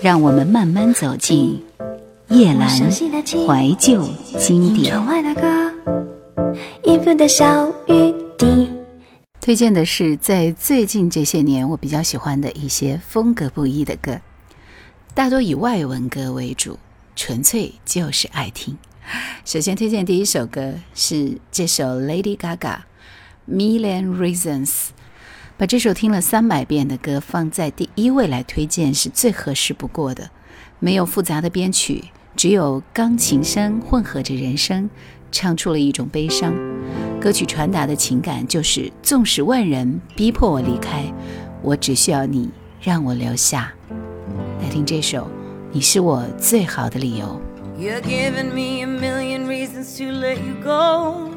让我们慢慢走进夜阑怀旧经典。推荐的是在最近这些年我比较喜欢的一些风格不一的歌，大多以外文歌为主，纯粹就是爱听。首先推荐第一首歌是这首 Lady Gaga《Million Reasons》。把这首听了三百遍的歌放在第一位来推荐是最合适不过的。没有复杂的编曲，只有钢琴声混合着人声，唱出了一种悲伤。歌曲传达的情感就是：纵使万人逼迫我离开，我只需要你让我留下。来听这首《你是我最好的理由》。You're giving me a million reasons to let you go.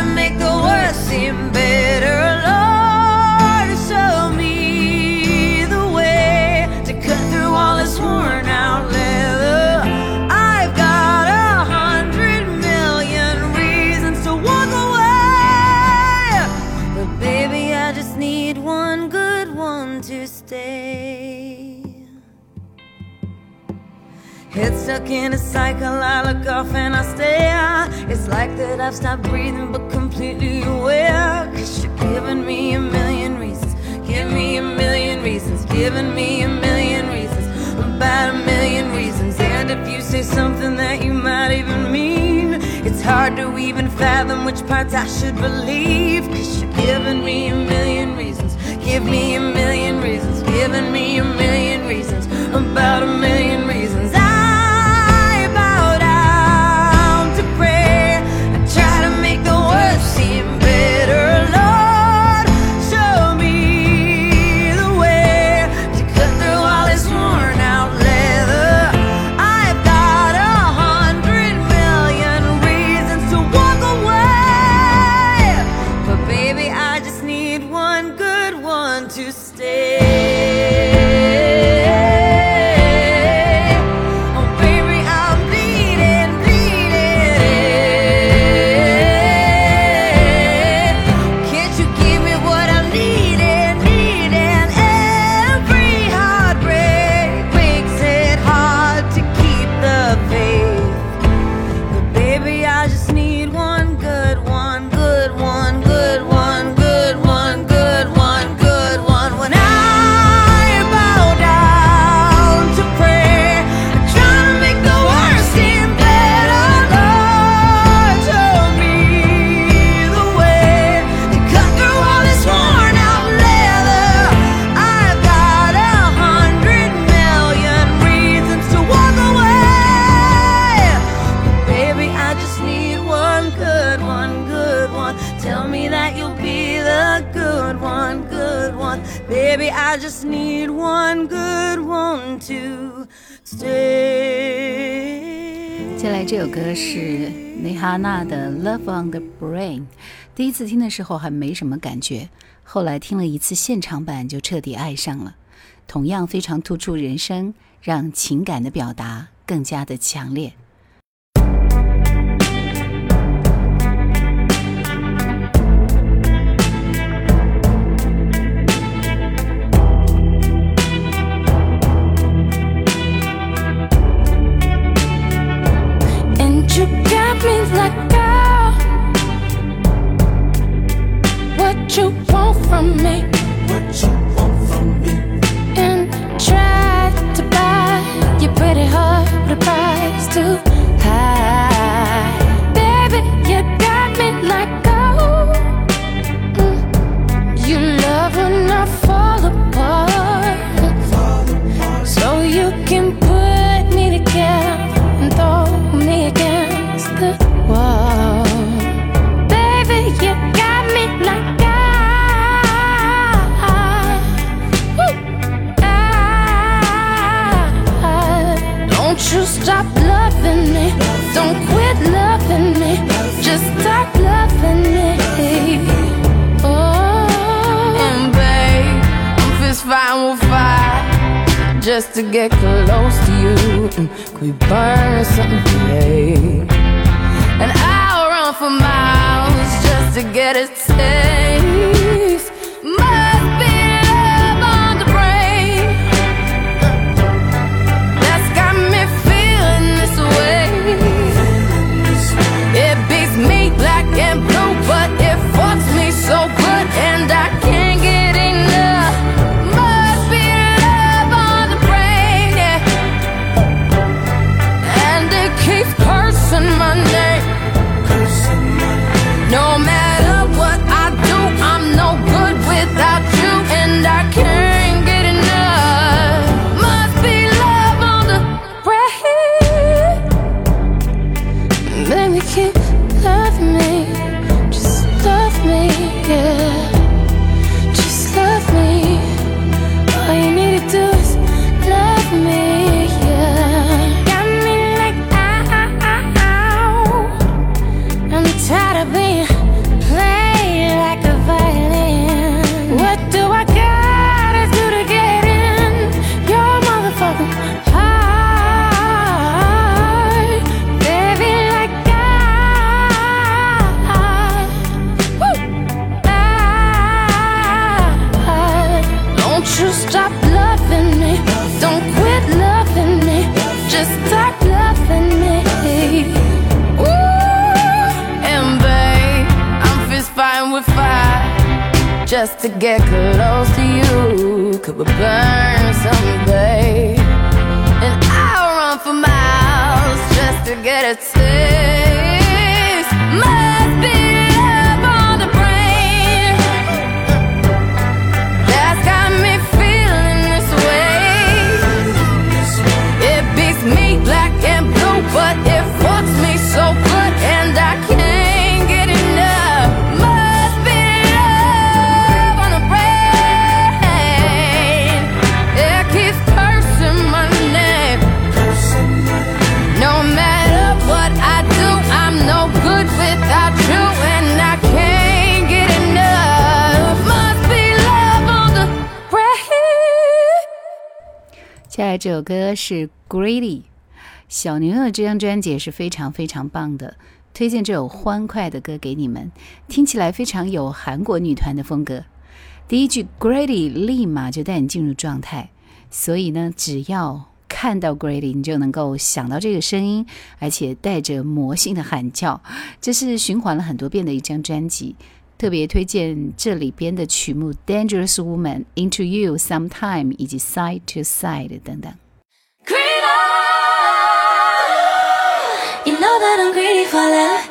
to make the worst seem better. Lord, show me the way to cut through all this worn out leather. I've got a hundred million reasons to walk away. But baby, I just need one good one to stay. Head stuck in a cycle, I look off and I stare. It's like that I've stopped breathing but you're giving me a million reasons. Give me a million reasons. Giving me a million reasons. About a million reasons. And if you say something that you might even mean, it's hard to even fathom which parts I should believe. Cause you're giving me a million reasons. Give me a million reasons. Giving me a million reasons. About a million reasons. 接下来这首歌是蕾哈娜的《Love on the Brain》，第一次听的时候还没什么感觉，后来听了一次现场版就彻底爱上了。同样非常突出人声，让情感的表达更加的强烈。Just to get. Must be love on the brain that's got me feeling this way. It beats me black and blue, but it fucks me so just to get close to you. Could we burn babe? And I'll run for miles just to get a taste. Must be love on the brain that's got me feeling this way. It beats me black and blue, but it fucks me so good, and I can't 下来这首歌是 Greedy 小牛的这张专辑也是非常非常棒的，推荐这首欢快的歌给你们，听起来非常有韩国女团的风格。第一句 Greedy 立马就带你进入状态，所以呢，只要看到 Greedy，你就能够想到这个声音，而且带着魔性的喊叫。这是循环了很多遍的一张专辑。特别推荐这里边的曲目《Dangerous Woman》、《Into You》、《Sometime》以及《Side to Side》等等。You know that I'm greedy for love.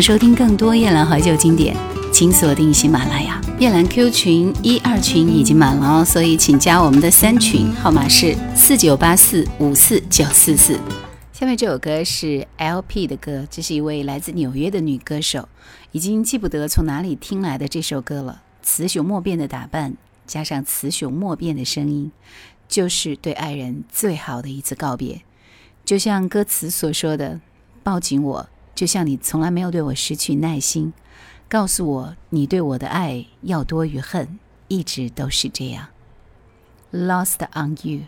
收听更多夜兰怀旧经典，请锁定喜马拉雅。夜兰 Q 群一二群已经满了哦，所以请加我们的三群，号码是四九八四五四九四四。下面这首歌是 LP 的歌，这是一位来自纽约的女歌手，已经记不得从哪里听来的这首歌了。雌雄莫辨的打扮，加上雌雄莫辨的声音，就是对爱人最好的一次告别。就像歌词所说的：“抱紧我。”就像你从来没有对我失去耐心，告诉我你对我的爱要多于恨，一直都是这样。Lost on you。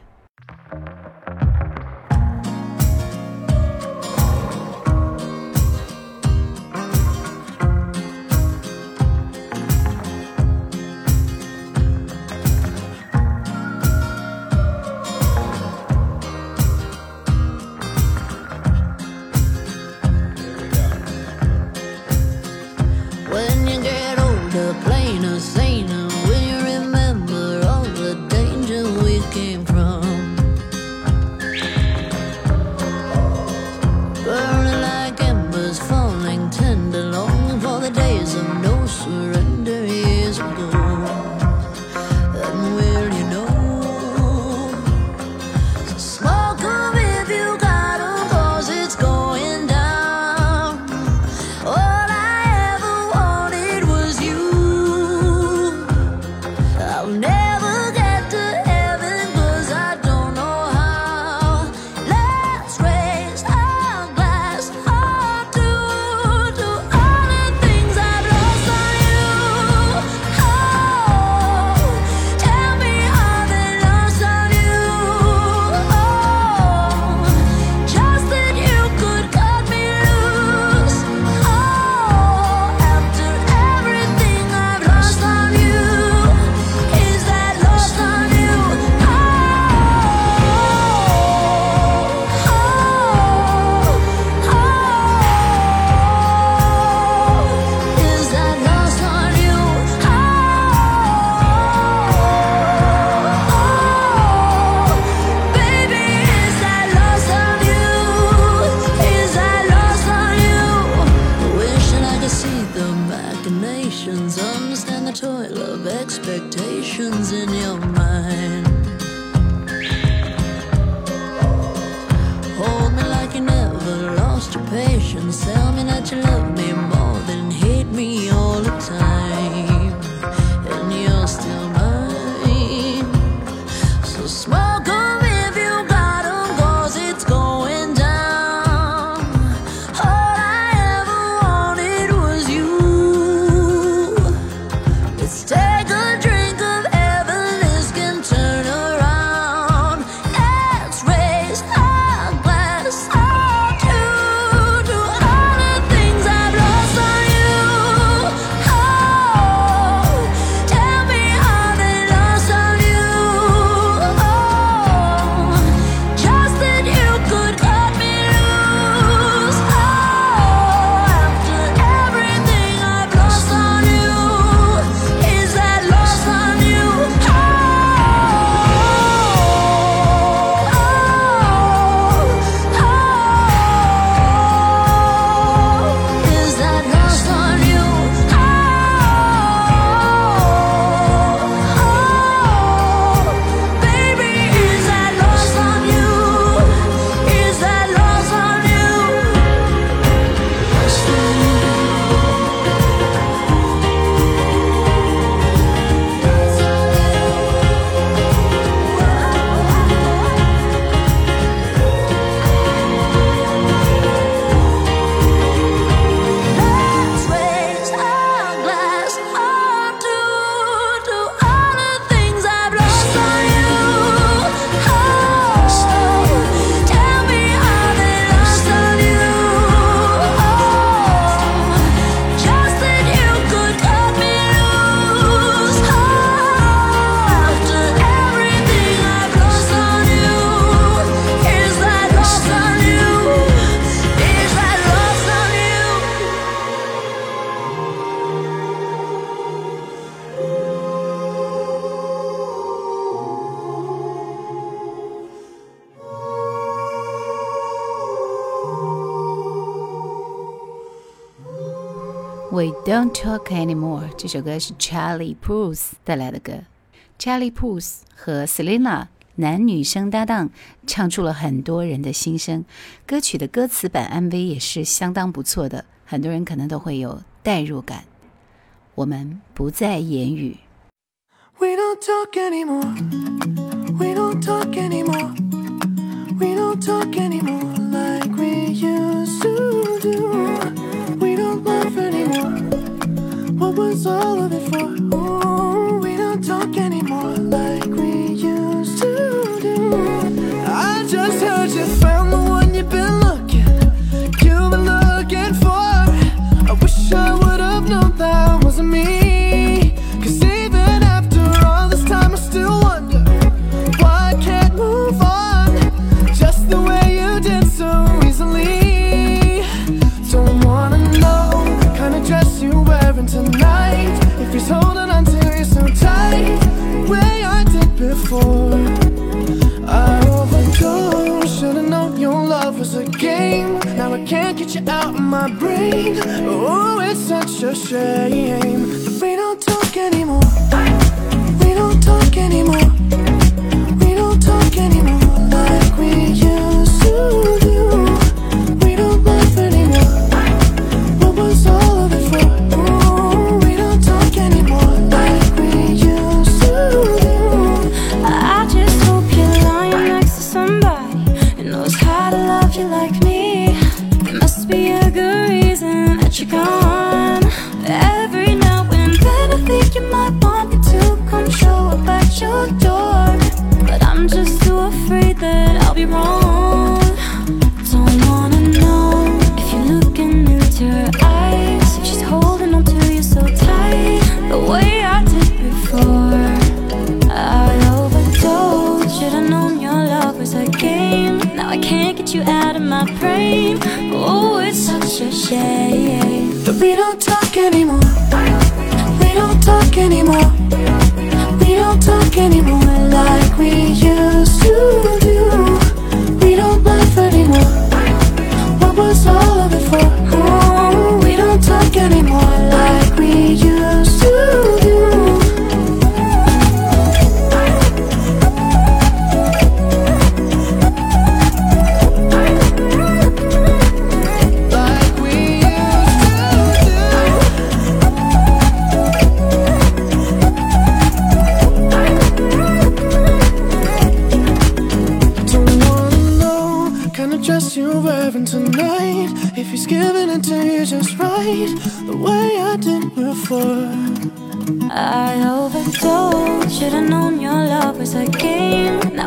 lost your patience. Tell me that you love me. We Don't Talk Anymore 这首歌是 Charlie Puth 带来的歌。Charlie Puth 和 Selena 男女生搭档，唱出了很多人的心声。歌曲的歌词版 MV 也是相当不错的，很多人可能都会有代入感。我们不再言语。We don't talk anymore. We don't talk anymore. Was all of it for? Ooh, we don't talk anymore like we used to do. I just heard you found the one you've been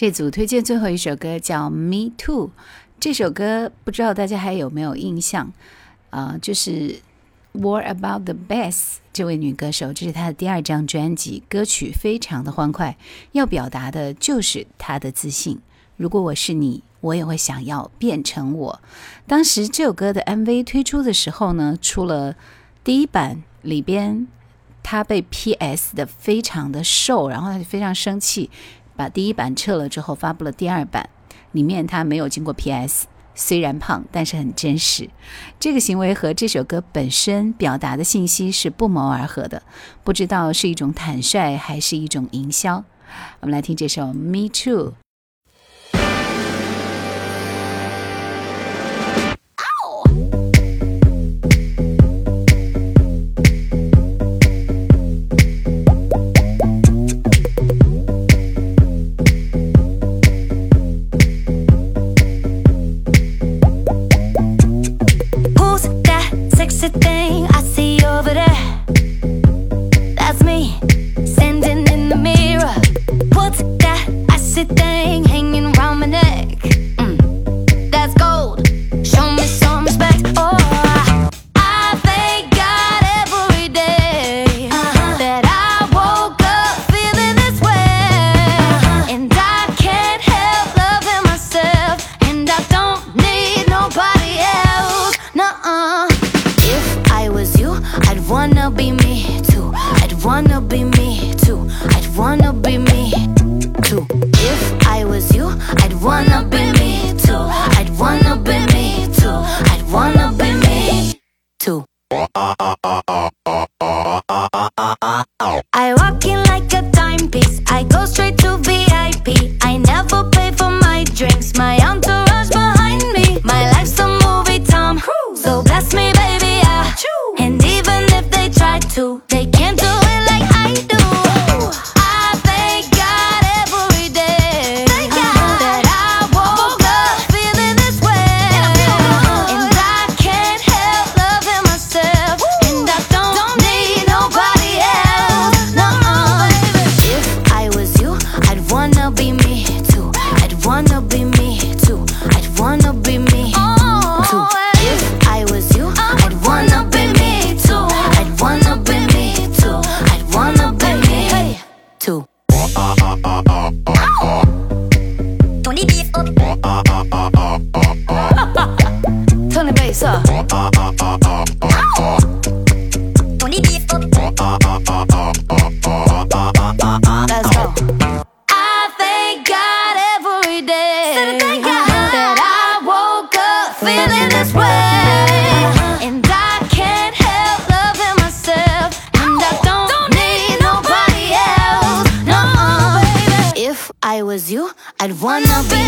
这组推荐最后一首歌叫《Me Too》，这首歌不知道大家还有没有印象？啊、就是《What About the Bass》这位女歌手，这是她的第二张专辑，歌曲非常的欢快，要表达的就是她的自信。如果我是你，我也会想要变成我。当时这首歌的 MV 推出的时候呢，出了第一版，里边他被 PS 的非常的瘦，然后他就非常生气，把第一版撤了之后，发布了第二版，里面他没有经过 PS，虽然胖，但是很真实。这个行为和这首歌本身表达的信息是不谋而合的，不知道是一种坦率还是一种营销。我们来听这首《Me Too》。I was you, I'd wanna be